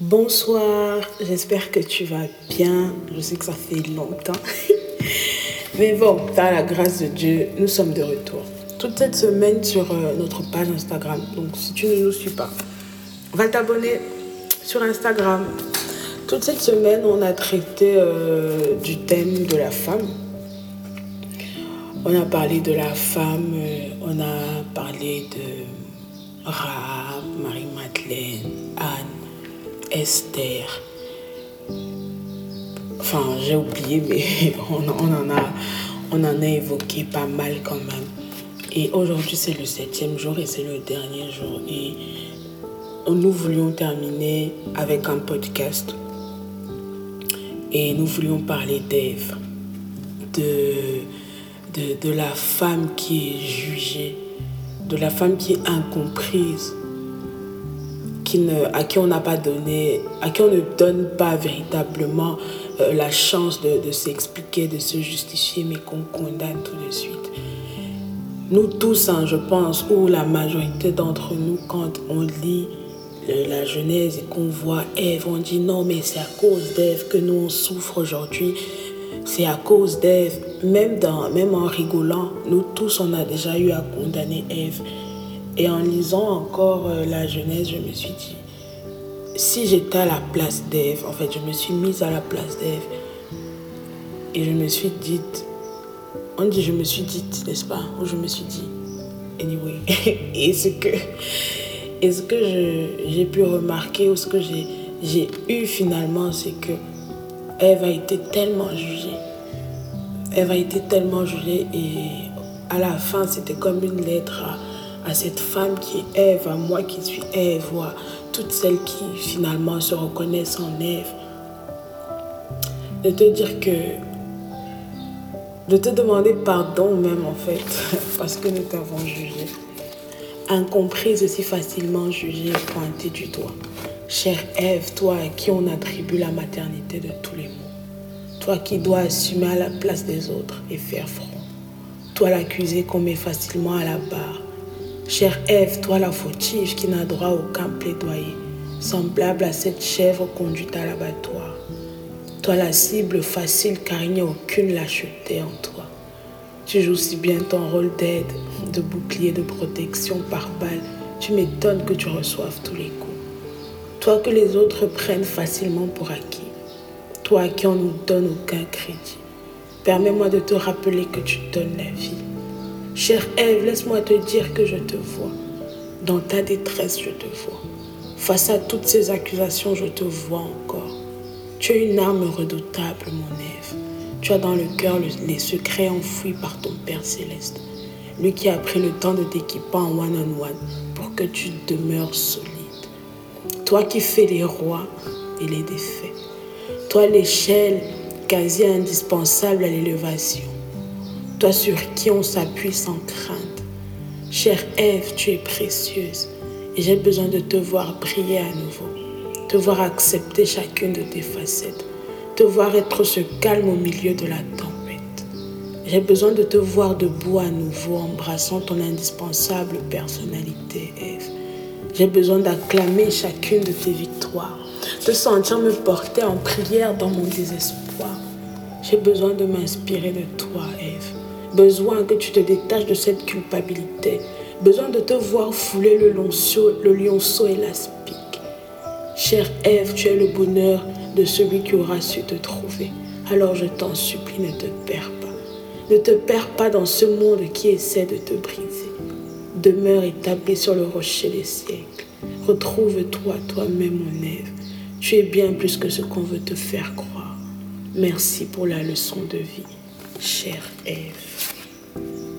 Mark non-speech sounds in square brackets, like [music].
Bonsoir, j'espère que tu vas bien. Je sais que ça fait longtemps. [laughs] Mais bon, par la grâce de Dieu, nous sommes de retour. Toute cette semaine sur euh, notre page Instagram. Donc si tu ne nous suis pas, va t'abonner sur Instagram. Toute cette semaine, on a traité euh, du thème de la femme. On a parlé de la femme, euh, on a parlé de Rahab, Marie-Madeleine, Anne, Esther. Enfin, j'ai oublié, mais [laughs] on, en a, évoqué pas mal quand même. Et aujourd'hui, c'est le septième jour et c'est le dernier jour. Et nous voulions terminer avec un podcast. Et nous voulions parler d'Ève, de la femme qui est jugée, de la femme qui est incomprise, à qui on n'a pas donné, à qui on ne donne pas véritablement euh, la chance de, s'expliquer, de se justifier, mais qu'on condamne tout de suite. Nous tous, hein, je pense, ou la majorité d'entre nous, quand on lit la Genèse et qu'on voit Ève, on dit non, mais c'est à cause d'Ève que nous on souffre aujourd'hui. C'est à cause d'Ève. Même, même en rigolant, nous tous, on a déjà eu à condamner Ève. Et en lisant encore euh, la Genèse, je me suis dit, si j'étais à la place d'Ève, en fait, je me suis mise à la place d'Ève et je me suis dit, on dit je me suis dit, n'est-ce pas? Ou je me suis dit, anyway. [laughs] et ce que, et ce que j'ai pu remarquer ou ce que j'ai eu finalement, c'est que Ève a été tellement jugée. Ève a été tellement jugée et à la fin, c'était comme une lettre à à cette femme qui est Ève, à moi qui suis Ève, ou à toutes celles qui finalement se reconnaissent en Ève, de te dire que, de te demander pardon même en fait, [laughs] parce que nous t'avons jugé, incomprise aussi facilement jugée et pointée du doigt. Chère Ève, toi à qui on attribue la maternité de tous les mots, toi qui dois assumer à la place des autres et faire front, toi l'accusé qu'on met facilement à la barre, Chère Ève, toi la fautive qui n'a droit aucun plaidoyer, semblable à cette chèvre conduite à l'abattoir. Toi la cible facile car il n'y a aucune lâcheté en toi. Tu joues si bien ton rôle d'aide, de bouclier, de protection par balle. Tu m'étonnes que tu reçoives tous les coups. Toi que les autres prennent facilement pour acquis. Toi à qui on ne donne aucun crédit. Permets-moi de te rappeler que tu donnes la vie Chère Ève, laisse-moi te dire que je te vois. Dans ta détresse, je te vois. Face à toutes ces accusations, je te vois encore. Tu es une arme redoutable, mon Ève. Tu as dans le cœur les secrets enfouis par ton Père céleste. Lui qui a pris le temps de t'équiper en one-on-one pour que tu demeures solide. Toi qui fais les rois et les défaits. Toi l'échelle quasi indispensable à l'élévation sur qui on s'appuie sans crainte. Chère Ève, tu es précieuse et j'ai besoin de te voir briller à nouveau, te voir accepter chacune de tes facettes, te voir être ce calme au milieu de la tempête. J'ai besoin de te voir debout à nouveau, embrassant ton indispensable personnalité, Ève. J'ai besoin d'acclamer chacune de tes victoires, de sentir me porter en prière dans mon désespoir. J'ai besoin de m'inspirer de toi, besoin que tu te détaches de cette culpabilité, besoin de te voir fouler le, lionceau, le lionceau et l'aspic. Chère Ève, tu es le bonheur de celui qui aura su te trouver. Alors je t'en supplie, ne te perds pas. Ne te perds pas dans ce monde qui essaie de te briser. Demeure établi sur le rocher des siècles. Retrouve-toi toi-même, mon Ève. Tu es bien plus que ce qu'on veut te faire croire. Merci pour la leçon de vie chère Ève.